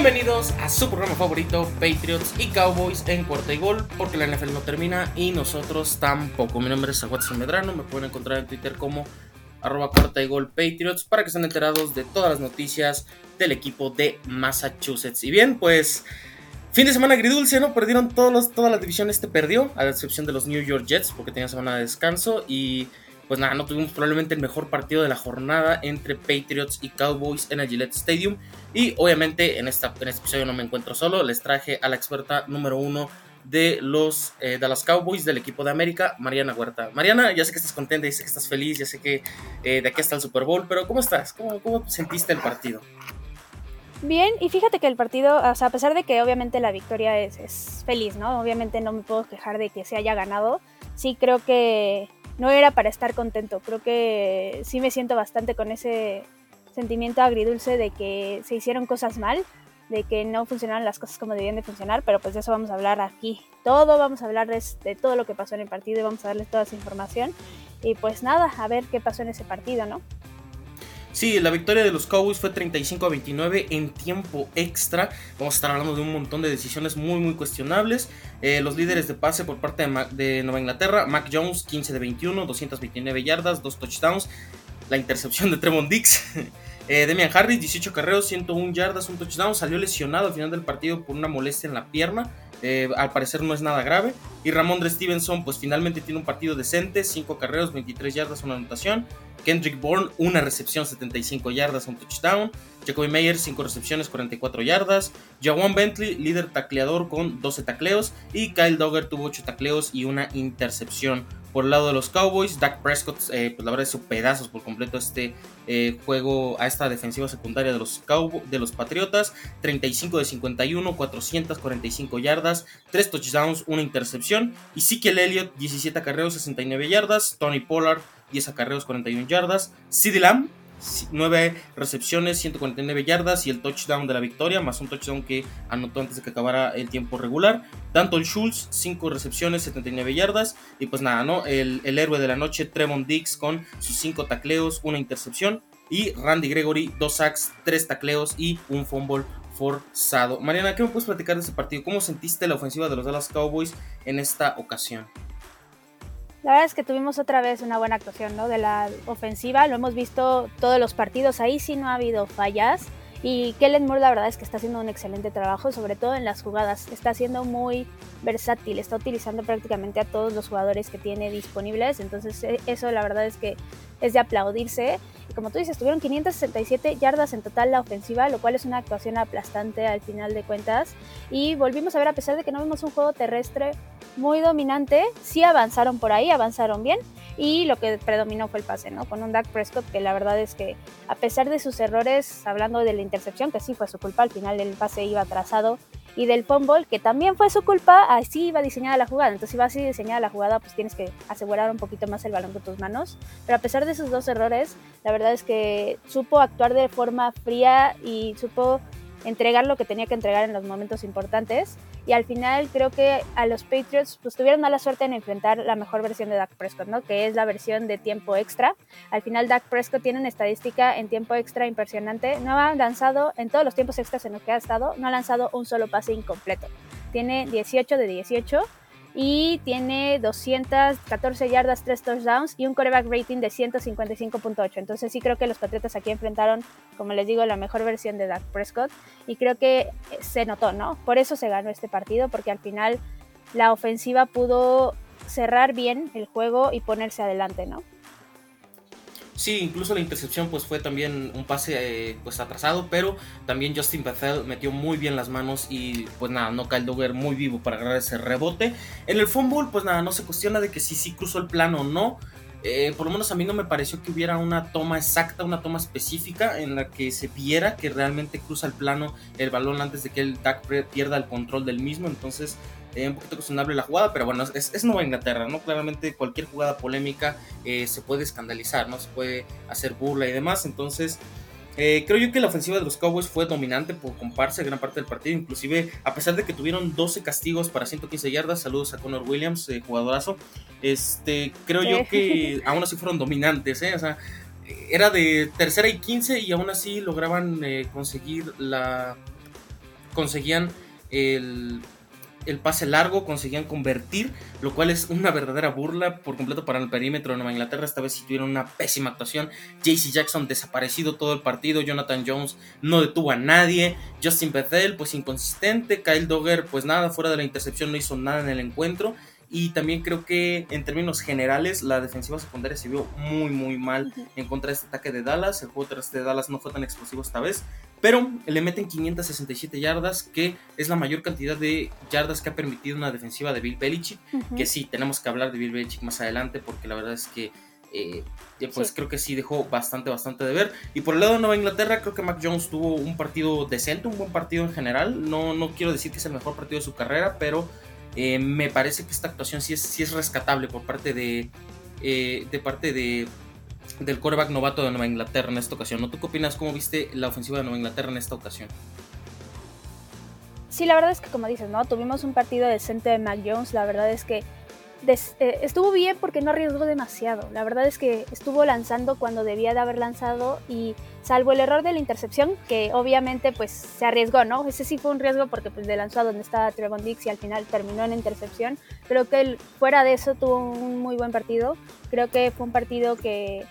Bienvenidos a su programa favorito, Patriots y Cowboys en cuarta y gol, porque la NFL no termina y nosotros tampoco. Mi nombre es Watson Medrano, me pueden encontrar en Twitter como arroba cuarta y gol Patriots para que estén enterados de todas las noticias del equipo de Massachusetts. Y bien, pues fin de semana agridulce, ¿no? Perdieron todos los, toda la división este perdió, a la excepción de los New York Jets, porque tenían semana de descanso y pues nada, no tuvimos probablemente el mejor partido de la jornada entre Patriots y Cowboys en el Gillette Stadium. Y obviamente en, esta, en este episodio no me encuentro solo, les traje a la experta número uno de los eh, Dallas Cowboys del equipo de América, Mariana Huerta. Mariana, ya sé que estás contenta, ya sé que estás feliz, ya sé que eh, de aquí está el Super Bowl, pero ¿cómo estás? ¿Cómo, ¿Cómo sentiste el partido? Bien, y fíjate que el partido, o sea, a pesar de que obviamente la victoria es, es feliz, ¿no? Obviamente no me puedo quejar de que se haya ganado. Sí creo que no era para estar contento. Creo que sí me siento bastante con ese sentimiento agridulce de que se hicieron cosas mal, de que no funcionaron las cosas como debían de funcionar, pero pues de eso vamos a hablar aquí. Todo, vamos a hablar de, todo lo que pasó en el partido y vamos a darles toda esa información. Y pues nada, a ver qué pasó en ese partido, ¿no? Sí, la victoria de los Cowboys fue 35 a 29 en tiempo extra. Vamos a estar hablando de un montón de decisiones muy, muy cuestionables. Eh, los líderes de pase por parte de, Nueva Inglaterra, Mac Jones, 15 de 21, 229 yardas, 2 touchdowns. La intercepción de Tremont Dix. Eh, Demian Harris, 18 carreros, 101 yardas, un touchdown. Salió lesionado al final del partido por una molestia en la pierna. Eh, al parecer no es nada grave. Y Ramondre Stevenson, pues finalmente tiene un partido decente: 5 carreros, 23 yardas, una anotación. Kendrick Bourne, una recepción, 75 yardas, un touchdown. Jacoby Meyer, 5 recepciones, 44 yardas. Jawan Bentley, líder tacleador con 12 tacleos. Y Kyle Dogger tuvo 8 tacleos y una intercepción. Por el lado de los Cowboys, Dak Prescott, eh, pues la verdad hizo pedazos por completo este eh, juego a esta defensiva secundaria de los, de los Patriotas. 35 de 51, 445 yardas, 3 touchdowns, una intercepción. Y Sikiel Elliott, 17 acarreos, 69 yardas. Tony Pollard, 10 acarreos, 41 yardas. CeeDee Lamb, 9 recepciones, 149 yardas y el touchdown de la victoria, más un touchdown que anotó antes de que acabara el tiempo regular. Danton Schultz, 5 recepciones, 79 yardas. Y pues nada, ¿no? El, héroe de la noche, Tremont Dix, con sus 5 tacleos, una intercepción. Y Randy Gregory, 2 sacks, 3 tacleos y un fumble forzado. Mariana, ¿qué me puedes platicar de este partido? ¿Cómo sentiste la ofensiva de los Dallas Cowboys en esta ocasión? La verdad es que tuvimos otra vez una buena actuación ¿no? de la ofensiva, lo hemos visto todos los partidos, ahí sí no ha habido fallas. Y Kellen Moore la verdad es que está haciendo un excelente trabajo, sobre todo en las jugadas. Está siendo muy versátil, está utilizando prácticamente a todos los jugadores que tiene disponibles. Entonces e, eso la verdad es que es de aplaudirse. Y como tú dices, tuvieron 567 yardas en total la ofensiva, lo cual es una actuación aplastante al final de cuentas. Y volvimos a ver, a pesar de que no vimos un juego terrestre muy dominante, sí avanzaron por ahí, avanzaron bien y lo que predominó fue el pase, ¿no? Con un Dak Prescott que la verdad es que a pesar de sus errores, hablando de la intercepción, que sí fue su culpa, al final el pase iba atrasado, y del fumble, que también fue su culpa, así iba diseñada la jugada. Entonces, si va así diseñada la jugada, pues tienes que asegurar un poquito más el balón con tus manos. Pero a pesar de esos dos errores, la verdad es que supo actuar de forma fría y supo entregar lo que tenía que entregar en los momentos importantes. Y al final creo que a los Patriots pues tuvieron mala suerte en enfrentar la mejor versión de Dak Prescott, ¿no? Que es la versión de tiempo extra. Al final Dak Prescott tiene una estadística en tiempo extra impresionante. No ha lanzado, en todos los tiempos extras en los que ha estado, no ha lanzado un solo pase incompleto. Tiene 18 de 18 y tiene 214 yardas, 3 touchdowns y un coreback rating de 155.8. Entonces sí creo que los Patriotas aquí enfrentaron, como les digo, la mejor versión de Dak Prescott y creo que eh, se notó, ¿no? Por eso se ganó este partido, porque al final la ofensiva pudo cerrar bien el juego y ponerse adelante, ¿no? Sí, incluso la intercepción pues fue también un pase eh, pues atrasado, pero también Justin Bethel metió muy bien las manos y pues nada, no Kyle Dogger muy vivo para agarrar ese rebote. En el fumble pues nada, no se cuestiona de que si sí cruzó el plano o no. Eh, por lo menos a mí no me pareció que hubiera una toma exacta, una toma específica en la que se viera que realmente cruza el plano el balón antes de que el Dak pierda el control del mismo. Entonces un poquito cuestionable la jugada, pero bueno, es, Nueva Inglaterra, ¿no? Claramente cualquier jugada polémica eh, se puede escandalizar, ¿no? Se puede hacer burla y demás, entonces... Eh, creo yo que la ofensiva de los Cowboys fue dominante por comparse gran parte del partido, inclusive a pesar de que tuvieron 12 castigos para 115 yardas, saludos a Connor Williams, eh, jugadorazo, este, creo yo que aún así fueron dominantes, ¿eh? o sea, era de tercera y 15 y aún así lograban conseguir la, conseguían el, el pase largo, conseguían convertir, lo cual es una verdadera burla por completo para el perímetro de Nueva Inglaterra. Esta vez sí tuvieron una pésima actuación. JC Jackson desaparecido todo el partido, Jonathan Jones no detuvo a nadie, Justin Bethel pues inconsistente, Kyle Dogger pues nada, fuera de la intercepción no hizo nada en el encuentro. Y también creo que en términos generales la defensiva secundaria se vio muy muy mal en contra de este ataque de Dallas. El juego de Dallas no fue tan explosivo esta vez. Pero le meten 567 yardas, que es la mayor cantidad de yardas que ha permitido una defensiva de Bill Belichick. Que sí, tenemos que hablar de Bill Belichick más adelante porque la verdad es que eh, pues creo que sí dejó bastante, bastante de ver. Y por el lado de Nueva Inglaterra, creo que Mac Jones tuvo un partido decente, un buen partido en general. No, no quiero decir que es el mejor partido de su carrera, pero eh, me parece que esta actuación sí es, sí es rescatable por parte de, eh, de parte de, del coreback novato de Nueva Inglaterra en esta ocasión. ¿No tú qué opinas? ¿Cómo viste la ofensiva de Nueva Inglaterra en esta ocasión? Sí, la verdad es que como dices, ¿no? Tuvimos un partido decente de Mac Jones. La verdad es que eh, estuvo bien porque no arriesgó demasiado. La verdad es que estuvo lanzando cuando debía de haber lanzado y salvo el error de la intercepción, que obviamente pues se arriesgó, ¿no? Ese sí fue un riesgo porque pues le lanzó a donde estaba Trevon Dix y al final terminó en intercepción. Creo que fuera de eso tuvo un muy buen partido. Creo que fue un partido que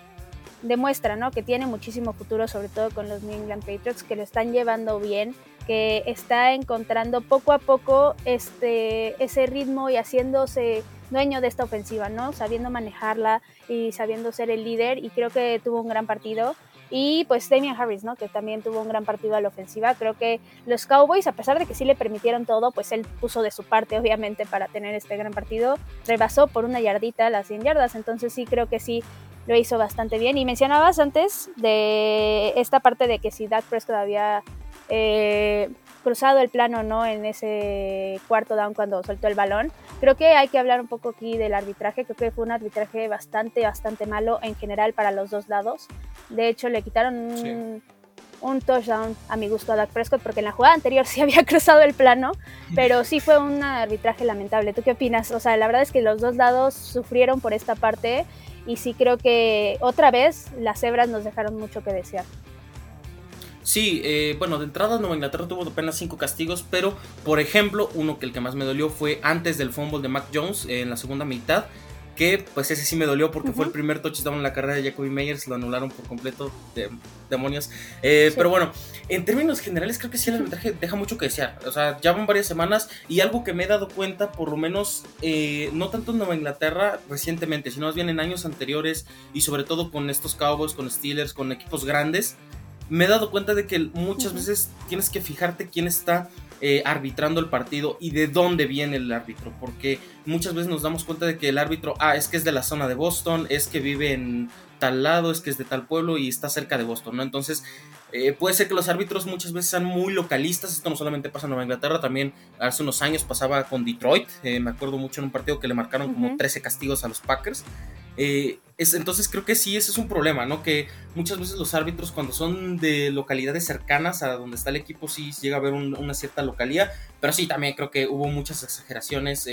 demuestra, ¿no? Que tiene muchísimo futuro, sobre todo con los New England Patriots, que lo están llevando bien, que está encontrando poco a poco este, ese ritmo y haciéndose dueño de esta ofensiva, ¿no? Sabiendo manejarla y sabiendo ser el líder y creo que tuvo un gran partido. Y pues Damian Harris, ¿no? Que también tuvo un gran partido a la ofensiva. Creo que los Cowboys, a pesar de que sí le permitieron todo, pues él puso de su parte, obviamente, para tener este gran partido. Rebasó por una yardita las 100 yardas. Entonces sí creo que sí lo hizo bastante bien. Y mencionabas antes de esta parte de que si Dak Prescott había eh, cruzado el plano no en ese cuarto down cuando soltó el balón. Creo que hay que hablar un poco aquí del arbitraje. Creo que fue un arbitraje bastante, bastante malo en general para los dos lados. De hecho, le quitaron un, touchdown a mi gusto a Dak Prescott porque en la jugada anterior sí había cruzado el plano, pero sí fue un arbitraje lamentable. ¿Tú qué opinas? O sea, la verdad es que los dos lados sufrieron por esta parte y sí creo que otra vez las cebras nos dejaron mucho que desear. Sí, eh, bueno, de entrada Nueva Inglaterra tuvo apenas cinco castigos, pero por ejemplo, uno que el que más me dolió fue antes del fumble de Mac Jones en la segunda mitad, que pues ese sí me dolió porque fue el primer touchdown en la carrera de Jacoby Meyers, lo anularon por completo, de, demonios. Eh, pero bueno, en términos generales creo que sí el arbitraje deja mucho que desear, o sea, ya van varias semanas y algo que me he dado cuenta, por lo menos, eh, no tanto en Nueva Inglaterra recientemente, sino más bien en años anteriores y sobre todo con estos Cowboys, con Steelers, con equipos grandes, me he dado cuenta de que muchas veces tienes que fijarte quién está eh, arbitrando el partido y de dónde viene el árbitro, porque muchas veces nos damos cuenta de que el árbitro, ah, es que es de la zona de Boston, es que vive en tal lado, es que es de tal pueblo y está cerca de Boston, ¿no? Entonces, eh, puede ser que los árbitros muchas veces sean muy localistas, esto no solamente pasa en Nueva Inglaterra, también hace unos años pasaba con Detroit, eh, me acuerdo mucho en un partido que le marcaron como 13 castigos a los Packers, eh, es, entonces creo que sí, ese es un problema, ¿no? Que muchas veces los árbitros cuando son de localidades cercanas a donde está el equipo sí llega a haber una cierta localía, pero sí, también creo que hubo muchas exageraciones,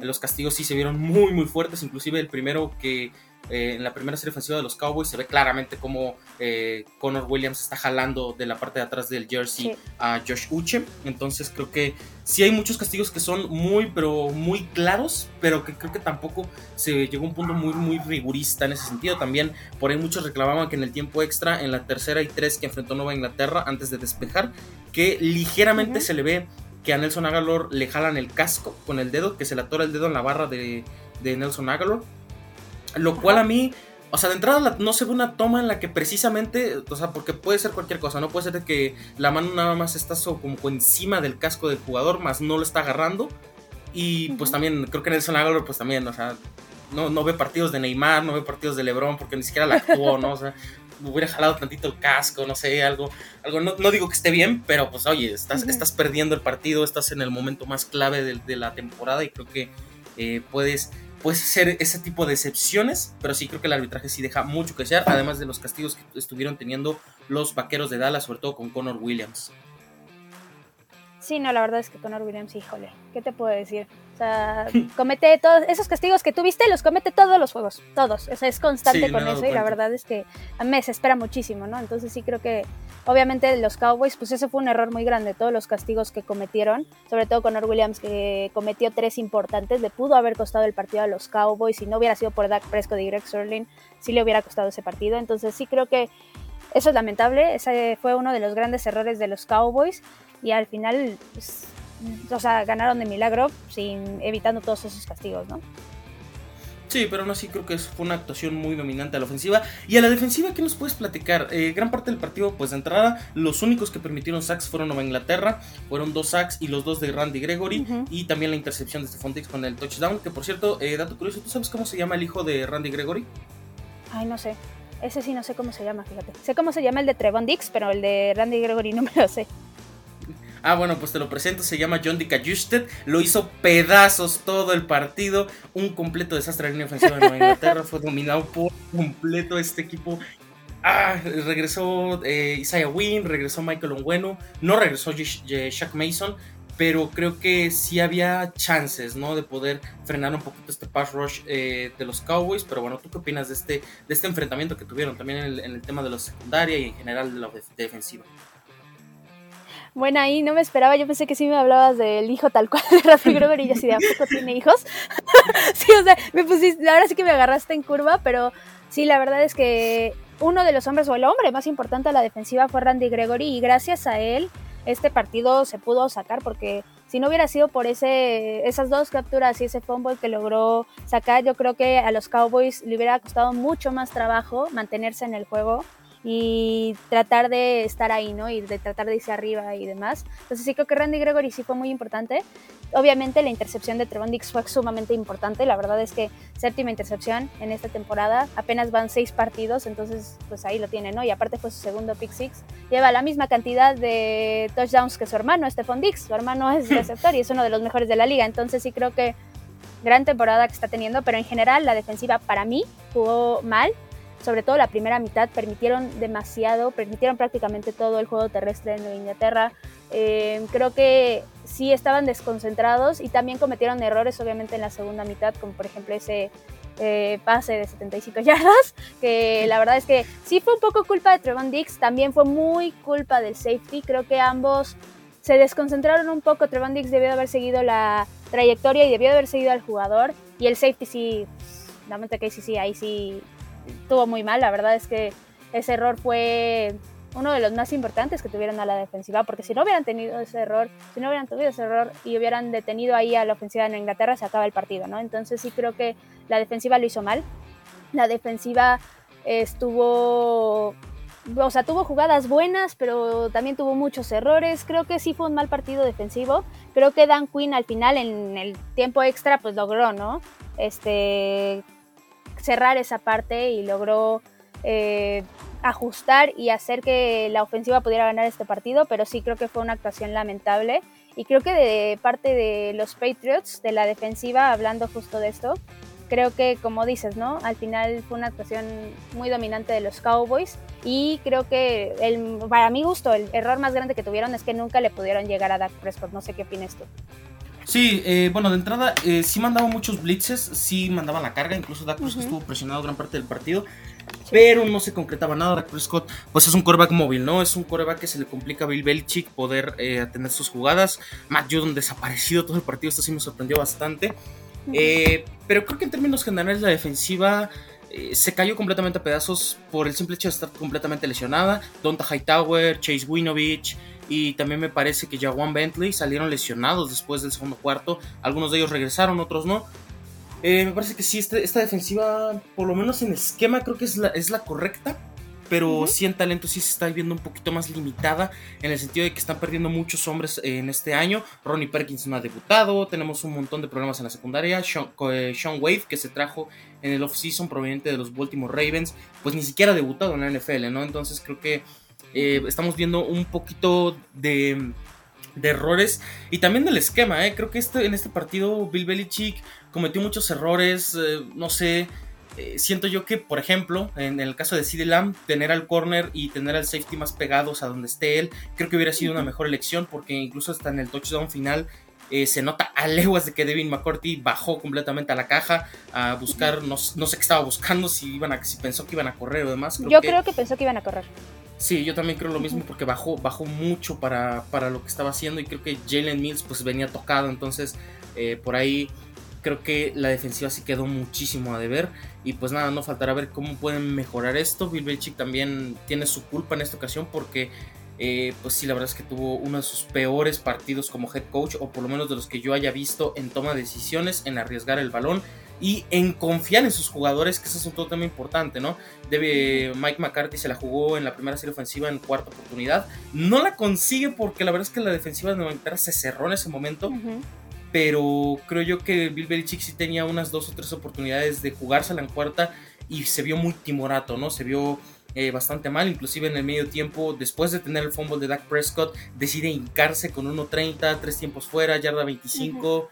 los castigos sí se vieron muy, muy fuertes, inclusive el primero que eh, en la primera serie ofensiva de los Cowboys se ve claramente cómo eh, Connor Williams está jalando de la parte de atrás del jersey a Josh Uche. Entonces creo que sí hay muchos castigos que son muy, pero muy claros, pero que creo que tampoco se llegó a un punto muy, muy rigurista en ese sentido. También por ahí muchos reclamaban que en el tiempo extra, en la tercera y tres que enfrentó Nueva Inglaterra antes de despejar, que ligeramente se le ve que a Nelson Agalor le jalan el casco con el dedo, que se le atora el dedo en la barra de, de Nelson Agalor lo cual a mí, o sea, de entrada no se ve una toma en la que precisamente, o sea, porque puede ser cualquier cosa, no puede ser de que la mano nada más está como encima del casco del jugador, más no lo está agarrando. Y pues también, creo que Nelson Aguilar, pues también, o sea, no, no ve partidos de Neymar, no ve partidos de LeBron, porque ni siquiera la actuó, ¿no? O sea, hubiera jalado tantito el casco, no sé, algo, algo no, no digo que esté bien, pero pues oye, estás, estás perdiendo el partido, estás en el momento más clave de, la temporada y creo que eh, puedes puede ser ese tipo de excepciones, pero sí creo que el arbitraje sí deja mucho que desear, además de los castigos que estuvieron teniendo los vaqueros de Dallas, sobre todo con Connor Williams. Sí, no, la verdad es que Connor Williams, híjole, ¿qué te puedo decir? O sea, comete todos esos castigos que tuviste, los comete todos los juegos, todos. O sea, es constante con eso y la verdad es que a mí me desespera muchísimo, ¿no? Entonces sí creo que obviamente los Cowboys, pues ese fue un error muy grande, todos los castigos que cometieron, sobre todo con Williams que cometió tres importantes, le pudo haber costado el partido a los Cowboys, si no hubiera sido por Dak Prescott y Greg Sterling, sí le hubiera costado ese partido, entonces sí creo que eso es lamentable, ese fue uno de los grandes errores de los Cowboys y al final, pues, o sea, ganaron de milagro sin evitando todos esos castigos, ¿no? Sí, pero aún así creo que fue una actuación muy dominante a la ofensiva. Y a la defensiva, ¿qué nos puedes platicar? Eh, gran parte del partido, pues de entrada, los únicos que permitieron sacks fueron Nueva Inglaterra. Fueron dos sacks y los dos de Randy Gregory. Y también la intercepción de Stephon Dix con el touchdown. Que por cierto, eh, dato curioso, ¿tú sabes cómo se llama el hijo de Randy Gregory? Ay, no sé. Ese sí no sé cómo se llama, fíjate. Sé cómo se llama el de Trevon Dix, pero el de Randy Gregory no me lo sé. Ah, bueno, pues te lo presento, se llama John Justed. Lo hizo pedazos todo el partido. Un completo desastre de línea ofensiva de Nueva Inglaterra. Fue dominado por completo este equipo. Ah, regresó eh, Isaiah Wynn, regresó Michael Ongueno, no regresó Shaq Mason, pero creo que sí había chances, ¿no? De poder frenar un poquito este pass rush eh, de los Cowboys. Pero bueno, ¿tú qué opinas de este, de este enfrentamiento que tuvieron también en el tema de la secundaria y en general de la defensiva? Bueno, ahí no me esperaba, yo pensé que sí me hablabas del hijo tal cual de Rafi Grover y yo así de, ¿a poco tiene hijos? sí, o sea, me pusiste, ahora sí que me agarraste en curva, pero sí, la verdad es que uno de los hombres o el hombre más importante a la defensiva fue Randy Gregory y gracias a él este partido se pudo sacar porque si no hubiera sido por ese, esas dos capturas y ese fumble que logró sacar, yo creo que a los Cowboys le hubiera costado mucho más trabajo mantenerse en el juego y tratar de estar ahí, ¿no? Y de tratar de irse arriba y demás. Entonces sí creo que Randy Gregory sí fue muy importante. Obviamente la intercepción de Trevon Dix fue sumamente importante. La verdad es que séptima intercepción en esta temporada. Apenas van seis partidos, entonces pues ahí lo tiene, ¿no? Y aparte fue su segundo pick six. Lleva la misma cantidad de touchdowns que su hermano, Stephon Dix. Su hermano es receptor y es uno de los mejores de la liga. Entonces sí creo que gran temporada que está teniendo, pero en general la defensiva para mí jugó mal sobre todo la primera mitad, permitieron demasiado, permitieron prácticamente todo el juego terrestre en Inglaterra. Eh, creo que sí estaban desconcentrados y también cometieron errores obviamente en la segunda mitad, como por ejemplo ese eh, pase de 75 yardas, que la verdad es que sí fue un poco culpa de Trevon Dix, también fue muy culpa del safety, creo que ambos se desconcentraron un poco, Trevon Dix debió de haber seguido la trayectoria y debió de haber seguido al jugador, y el safety sí, la que sí, sí, ahí sí estuvo muy mal. La verdad es que ese error fue uno de los más importantes que tuvieron a la defensiva, porque si no hubieran tenido ese error, si no hubieran tenido ese error y hubieran detenido ahí a la ofensiva en Inglaterra, se acaba el partido, ¿no? Entonces sí creo que la defensiva lo hizo mal. La defensiva estuvo, o sea, tuvo jugadas buenas, pero también tuvo muchos errores. Creo que sí fue un mal partido defensivo. Creo que Dan Quinn al final, en el tiempo extra, pues logró, ¿no? Este, cerrar esa parte y logró eh, ajustar y hacer que la ofensiva pudiera ganar este partido, pero sí creo que fue una actuación lamentable. Y creo que de parte de los Patriots, de la defensiva, hablando justo de esto, creo que como dices, ¿no? Al final fue una actuación muy dominante de los Cowboys y creo que el, para mi gusto el error más grande que tuvieron es que nunca le pudieron llegar a Dak Prescott. No sé qué opinas tú. Sí, eh, bueno, de entrada eh, sí mandaban muchos blitzes, sí mandaban la carga, incluso Dak Prescott estuvo presionado gran parte del partido, pero no se concretaba nada. Dak Prescott, pues es un coreback móvil, ¿no? Es un coreback que se le complica a Bill Belichick poder eh, atender sus jugadas. Matt Judon desaparecido todo el partido, esto sí me sorprendió bastante. Eh, pero creo que en términos generales la defensiva se cayó completamente a pedazos por el simple hecho de estar completamente lesionada. Donta Hightower, Chase Winovich, y también me parece que Jawan Bentley salieron lesionados después del segundo cuarto. Algunos de ellos regresaron, otros no. Eh, me parece que sí, este, esta, defensiva, por lo menos en esquema, creo que es la, es la correcta. Pero sí en talento sí se está viendo un poquito más limitada en el sentido de que están perdiendo muchos hombres en este año. Ronnie Perkins no ha debutado, tenemos un montón de problemas en la secundaria. Sean, eh, Sean Wave, que se trajo en el off-season proveniente de los Baltimore Ravens, pues ni siquiera ha debutado en la NFL, ¿no? Entonces creo que eh, estamos viendo un poquito de, errores y también del esquema. ¿eh? Creo que este, en este partido Bill Belichick cometió muchos errores, eh, no sé. siento yo que, por ejemplo, en, el caso de CD Lamb, tener al corner y tener al safety más pegados a donde esté él, creo que hubiera sido una mejor elección porque incluso hasta en el touchdown final se nota a leguas de que Devin McCourty bajó completamente a la caja a buscar, no, sé qué estaba buscando, si, iban a, si pensó que iban a correr o demás. Yo creo que pensó que iban a correr. Sí, yo también creo lo mismo porque bajó, bajó mucho para, para lo que estaba haciendo y creo que Jalen Mills pues venía tocado, entonces eh, por ahí creo que la defensiva sí quedó muchísimo a deber. Y pues nada, no faltará ver cómo pueden mejorar esto. Bill Belichick también tiene su culpa en esta ocasión porque eh, pues sí, la verdad es que tuvo uno de sus peores partidos como head coach o por lo menos de los que yo haya visto en toma de decisiones, en arriesgar el balón y en confiar en sus jugadores, que eso es un todo tema importante, ¿no? Debe, Mike McCarthy se la jugó en la primera serie ofensiva en cuarta oportunidad. No la consigue porque la verdad es que la defensiva de Nueva se cerró en ese momento. Pero creo yo que Bill Belichick sí tenía unas dos o tres oportunidades de jugársela en cuarta y se vio muy timorato, ¿no? Se vio eh, bastante mal, inclusive en el medio tiempo, después de tener el fumble de Dak Prescott, decide hincarse con 1.30, tres tiempos fuera, yarda 25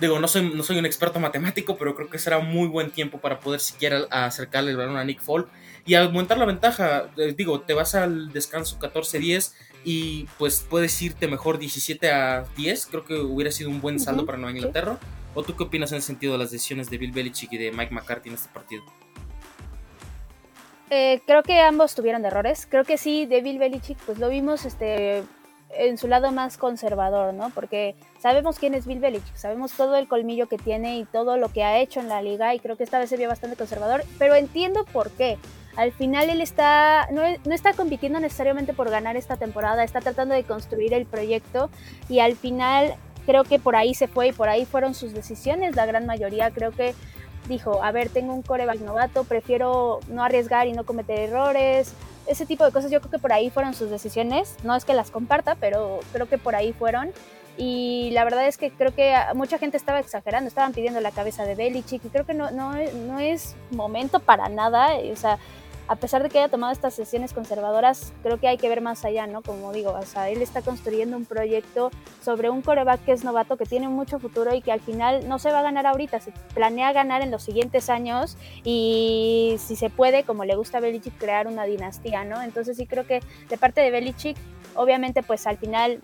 digo, no soy, no soy un experto matemático, pero creo que será muy buen tiempo para poder siquiera acercarle el balón a Nick Folk y aumentar la ventaja. Eh, digo, te vas al descanso 14-10 y pues puedes irte mejor 17 a 10. Creo que hubiera sido un buen saldo para Nueva Inglaterra. ¿O tú qué opinas en el sentido de las decisiones de Bill Belichick y de Mike McCarthy en este partido? Eh, creo que ambos tuvieron errores. Creo que sí, de Bill Belichick, pues lo vimos este, en su lado más conservador, ¿no? Porque sabemos quién es Bill Belichick, sabemos todo el colmillo que tiene y todo lo que ha hecho en la liga y creo que esta vez se vio bastante conservador, pero entiendo por qué. Al final él está no, no está compitiendo necesariamente por ganar esta temporada, está tratando de construir el proyecto y al final creo que por ahí se fue y por ahí fueron sus decisiones, la gran mayoría creo que dijo, a ver, tengo un coreback novato, prefiero no arriesgar y no cometer errores, ese tipo de cosas yo creo que por ahí fueron sus decisiones, no es que las comparta, pero creo que por ahí fueron. Y la verdad es que creo que mucha gente estaba exagerando, estaban pidiendo la cabeza de Belichick y creo que no, no, no es momento para nada. O sea, a pesar de que haya tomado estas sesiones conservadoras, creo que hay que ver más allá, ¿no? Como digo, o sea, él está construyendo un proyecto sobre un coreback que es novato, que tiene mucho futuro y que al final no se va a ganar ahorita, se planea ganar en los siguientes años y si se puede, como le gusta a Belichick, crear una dinastía, ¿no? Entonces sí creo que de parte de Belichick, obviamente pues al final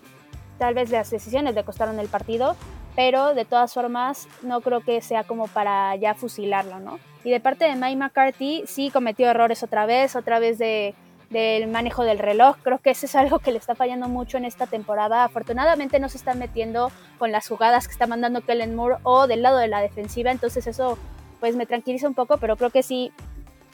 tal vez las decisiones le costaron el partido, pero de todas formas no creo que sea como para ya fusilarlo, ¿no? Y de parte de Mike McCarthy sí cometió errores otra vez, otra vez de, del manejo del reloj. Creo que eso es algo que le está fallando mucho en esta temporada. Afortunadamente no se está metiendo con las jugadas que está mandando Kellen Moore o del lado de la defensiva, entonces eso pues me tranquiliza un poco, pero creo que sí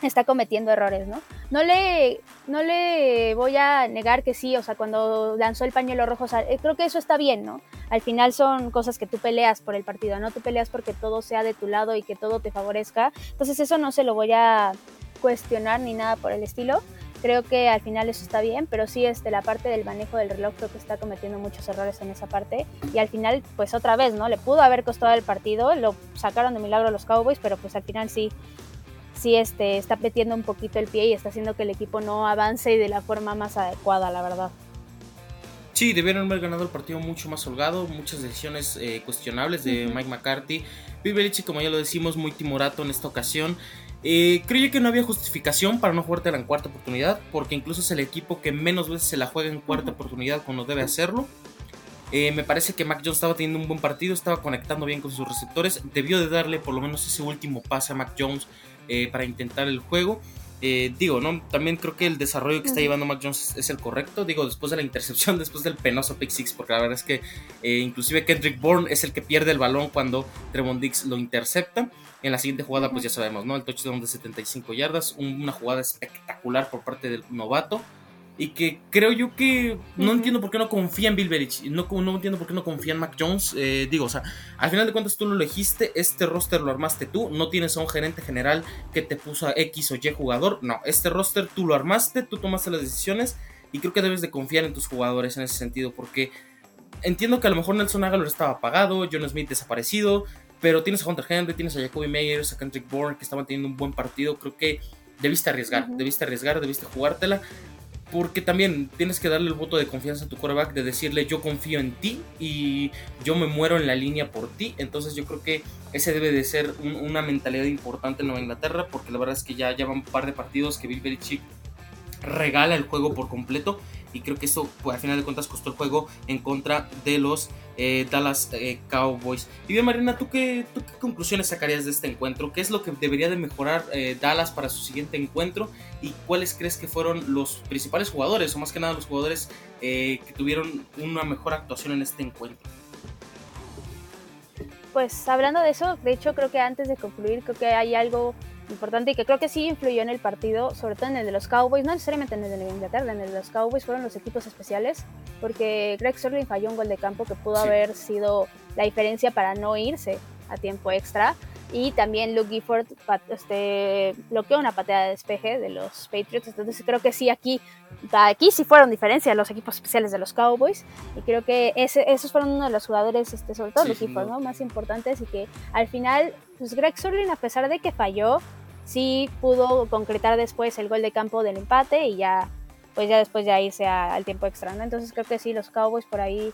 está cometiendo errores, ¿no? No le, no le voy a negar que sí, o sea, cuando lanzó el pañuelo rojo, eh, creo que eso está bien, ¿no? Al final son cosas que tú peleas por el partido, no tú peleas porque todo sea de tu lado y que todo te favorezca. Entonces eso no se lo voy a cuestionar ni nada por el estilo. Creo que al final eso está bien, pero sí este, la parte del manejo del reloj creo que está cometiendo muchos errores en esa parte. Y al final, pues otra vez, ¿no? Le pudo haber costado el partido, lo sacaron de milagro los Cowboys, pero pues al final sí sí este, está metiendo un poquito el pie y está haciendo que el equipo no avance de la forma más adecuada, la verdad. Sí, debieron haber ganado el partido mucho más holgado, muchas decisiones eh, cuestionables de Mike McCarthy. Bill como ya lo decimos, muy timorato en esta ocasión. Eh, creo que no había justificación para no jugártela en cuarta oportunidad, porque incluso es el equipo que menos veces se la juega en cuarta oportunidad cuando debe hacerlo. Eh, me parece que Mac Jones estaba teniendo un buen partido, estaba conectando bien con sus receptores. Debió de darle por lo menos ese último pase a Mac Jones eh, para intentar el juego. Eh, digo, ¿no? También creo que el desarrollo que está llevando Mac Jones es el correcto. Digo, después de la intercepción, después del penoso pick six, porque la verdad es que eh, inclusive Kendrick Bourne es el que pierde el balón cuando Tremont Dix lo intercepta. En la siguiente jugada, pues ya sabemos, ¿no? El touchdown de 75 yardas, una jugada espectacular por parte del novato y que creo yo que no entiendo por qué no confía en Bill Belichick, no, no entiendo por qué no confía en Mac Jones. Eh, digo, o sea, al final de cuentas tú lo elegiste, este roster lo armaste tú, no tienes a un gerente general que te puso a X o Y jugador, no, este roster tú lo armaste, tú tomaste las decisiones y creo que debes de confiar en tus jugadores en ese sentido, porque entiendo que a lo mejor Nelson Aguilar estaba apagado, John Smith desaparecido, pero tienes a Hunter Henry, tienes a Jacoby Meyers, a Kendrick Bourne que estaban teniendo un buen partido, creo que debiste arriesgar, debiste arriesgar, debiste jugártela. Porque también tienes que darle el voto de confianza a tu quarterback, de decirle yo confío en ti y yo me muero en la línea por ti. Entonces yo creo que ese debe de ser una mentalidad importante en Nueva Inglaterra, porque la verdad es que ya llevan un par de partidos que Bill Belichick regala el juego por completo y creo que eso pues, al final de cuentas costó el juego en contra de los eh, Dallas eh, Cowboys. Y bien, Marina, ¿tú qué, ¿tú qué conclusiones sacarías de este encuentro? ¿Qué es lo que debería de mejorar eh, Dallas para su siguiente encuentro? ¿Y cuáles crees que fueron los principales jugadores, o más que nada los jugadores que tuvieron una mejor actuación en este encuentro? Pues hablando de eso, de hecho creo que antes de concluir, creo que hay algo importante y que creo que sí influyó en el partido, sobre todo en el de los Cowboys, no necesariamente en el de Inglaterra, en el de los Cowboys fueron los equipos especiales, porque Greg Sterling falló un gol de campo que pudo haber sido la diferencia para no irse a tiempo extra. Y también Luke Gifford este, bloqueó una patada de despeje de los Patriots. Entonces creo que sí, aquí, aquí sí fueron diferencias los equipos especiales de los Cowboys. Y creo que ese, esos fueron uno de los jugadores, este, sobre todo los Gifford, ¿no? más importantes. Y que al final, pues Greg Sterling, a pesar de que falló, sí pudo concretar después el gol de campo del empate y ya pues ya después ya irse al tiempo extra, ¿no? Entonces creo que sí, los Cowboys por ahí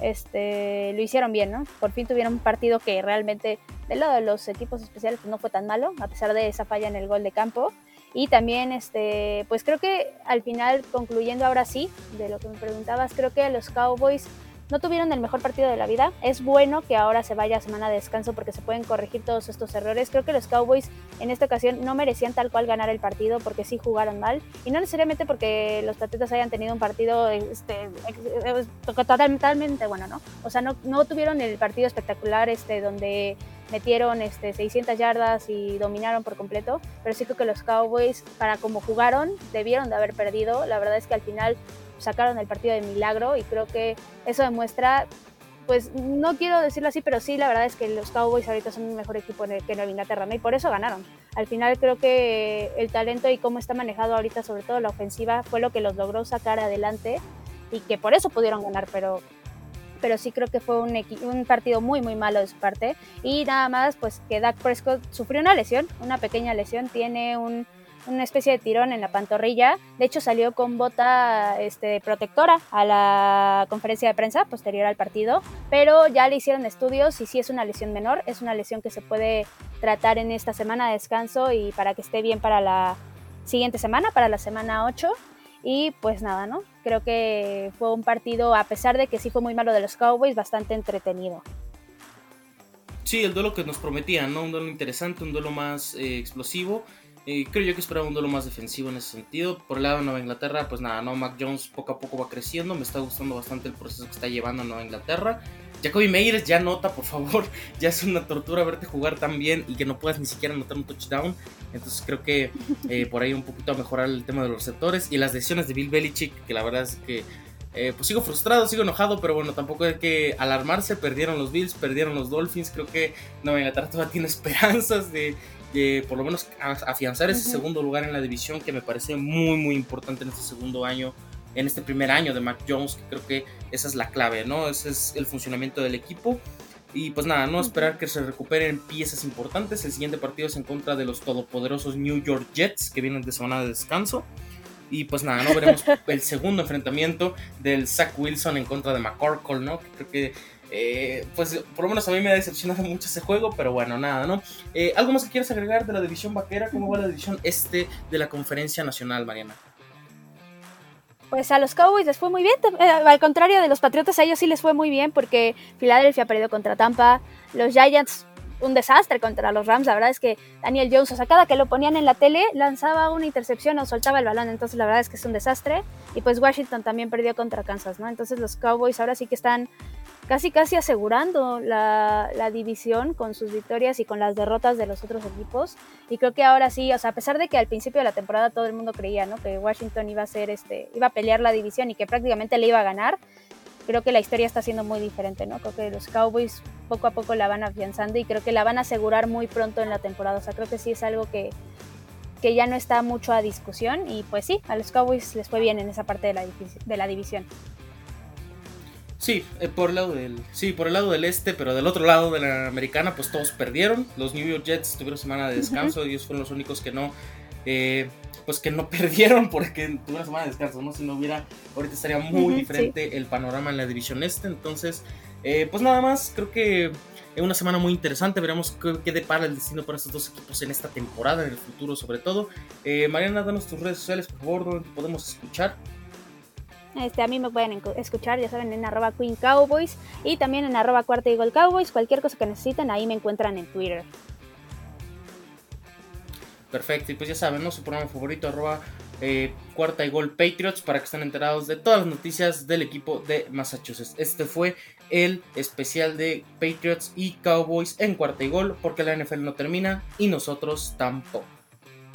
este, lo hicieron bien, ¿no? Por fin tuvieron un partido que realmente del lado de los equipos especiales pues no fue tan malo, a pesar de esa falla en el gol de campo. Y también, este, pues creo que al final, concluyendo ahora sí, de lo que me preguntabas, creo que los Cowboys no tuvieron el mejor partido de la vida. Es bueno que ahora se vaya a semana de descanso porque se pueden corregir todos estos errores. Creo que los Cowboys en esta ocasión no merecían tal cual ganar el partido porque sí jugaron mal. Y no necesariamente porque los Patriotas hayan tenido un partido este, totalmente bueno, ¿no? O sea, no, no tuvieron el partido espectacular este, donde metieron este, 600 yardas y dominaron por completo, pero sí creo que los Cowboys, para como jugaron, debieron de haber perdido. La verdad es que al final sacaron el partido de milagro y creo que eso demuestra, pues no quiero decirlo así, pero sí, la verdad es que los Cowboys ahorita son un mejor equipo que Nueva Inglaterra y por eso ganaron. Al final creo que el talento y cómo está manejado ahorita, sobre todo la ofensiva, fue lo que los logró sacar adelante y que por eso pudieron ganar, pero pero sí creo que fue un, un, partido muy muy malo de su parte y nada más pues que Dak Prescott sufrió una lesión, una pequeña lesión, tiene un una especie de tirón en la pantorrilla. De hecho, salió con bota este, protectora a la conferencia de prensa posterior al partido, pero ya le hicieron estudios y si es una lesión menor, es una lesión que se puede tratar en esta semana de descanso y para que esté bien para la siguiente semana, para la semana 8. Y pues nada, ¿no? Creo que fue un partido, a pesar de que sí fue muy malo de los Cowboys, bastante entretenido. Sí, el duelo que nos prometían, ¿no? Un duelo interesante, un duelo más eh, explosivo creo yo que esperaba un duelo más defensivo en ese sentido. Por el lado de Nueva Inglaterra, pues nada, no, Mac Jones poco a poco va creciendo. Me está gustando bastante el proceso que está llevando a Nueva Inglaterra. Jacoby Meyers ya nota, por favor. Ya es una tortura verte jugar tan bien y que no puedas ni siquiera anotar un touchdown. Entonces creo que eh, por ahí un poquito a mejorar el tema de los receptores y las decisiones de Bill Belichick, que la verdad es que eh, pues sigo frustrado, sigo enojado, pero bueno, tampoco hay que alarmarse. Perdieron los Bills, perdieron los Dolphins. Creo que Nueva Inglaterra todavía tiene esperanzas de de por lo menos afianzar ese segundo lugar en la división que me parece muy muy importante en este segundo año, en este primer año de Mac Jones, que creo que esa es la clave, ¿no? Ese es el funcionamiento del equipo. Y pues nada, no esperar que se recuperen piezas importantes. El siguiente partido es en contra de los todopoderosos New York Jets que vienen de semana de descanso. Y pues nada, no veremos el segundo enfrentamiento del Zach Wilson en contra de McCorkle, ¿no? Que creo que eh, pues por lo menos a mí me ha decepcionado mucho ese juego, pero bueno, nada, ¿no? Eh, ¿Algo más que quieras agregar de la división vaquera? ¿Cómo va la división este de la conferencia nacional, Mariana? Pues a los Cowboys les fue muy bien, eh, al contrario de los Patriotas, a ellos sí les fue muy bien porque Filadelfia perdido contra Tampa, los Giants un desastre contra los Rams. La verdad es que Daniel Jones, o sea, cada que lo ponían en la tele, lanzaba una intercepción o soltaba el balón. Entonces, la verdad es que es un desastre. Y pues Washington también perdió contra Kansas, ¿no? Entonces, los Cowboys ahora sí que están casi casi asegurando la, división con sus victorias y con las derrotas de los otros equipos. Y creo que ahora sí, o sea, a pesar de que al principio de la temporada todo el mundo creía, ¿no? Que Washington iba a ser este, iba a pelear la división y que prácticamente le iba a ganar, creo que la historia está siendo muy diferente, ¿no? Creo que los Cowboys poco a poco la van afianzando y creo que la van a asegurar muy pronto en la temporada. O sea, creo que sí es algo que, que ya no está mucho a discusión y pues sí, a los Cowboys les fue bien en esa parte de la, de la división. Sí, eh, por el lado del. Sí, por el lado del este, pero del otro lado de la americana, pues todos perdieron. Los New York Jets tuvieron semana de descanso, y ellos fueron los únicos que no. Eh, pues que no perdieron porque tuvieron semana de descanso, ¿no? Si no hubiera, ahorita estaría muy diferente el panorama en la división este. Entonces, eh, pues nada más, creo que es una semana muy interesante. Veremos qué, qué, depara el destino para estos dos equipos en esta temporada, en el futuro sobre todo. Mariana, danos tus redes sociales, por favor, donde podemos escuchar. Este, a mí me pueden escuchar, ya saben, en arroba Queen Cowboys y también en arroba Cuarta Eagle Cowboys. Cualquier cosa que necesiten, ahí me encuentran en Twitter. Perfecto, y pues ya saben, ¿no? Su programa favorito, arroba eh, cuarta y gol Patriots, para que estén enterados de todas las noticias del equipo de Massachusetts. Este fue el especial de Patriots y Cowboys en cuarta y gol, porque la NFL no termina y nosotros tampoco.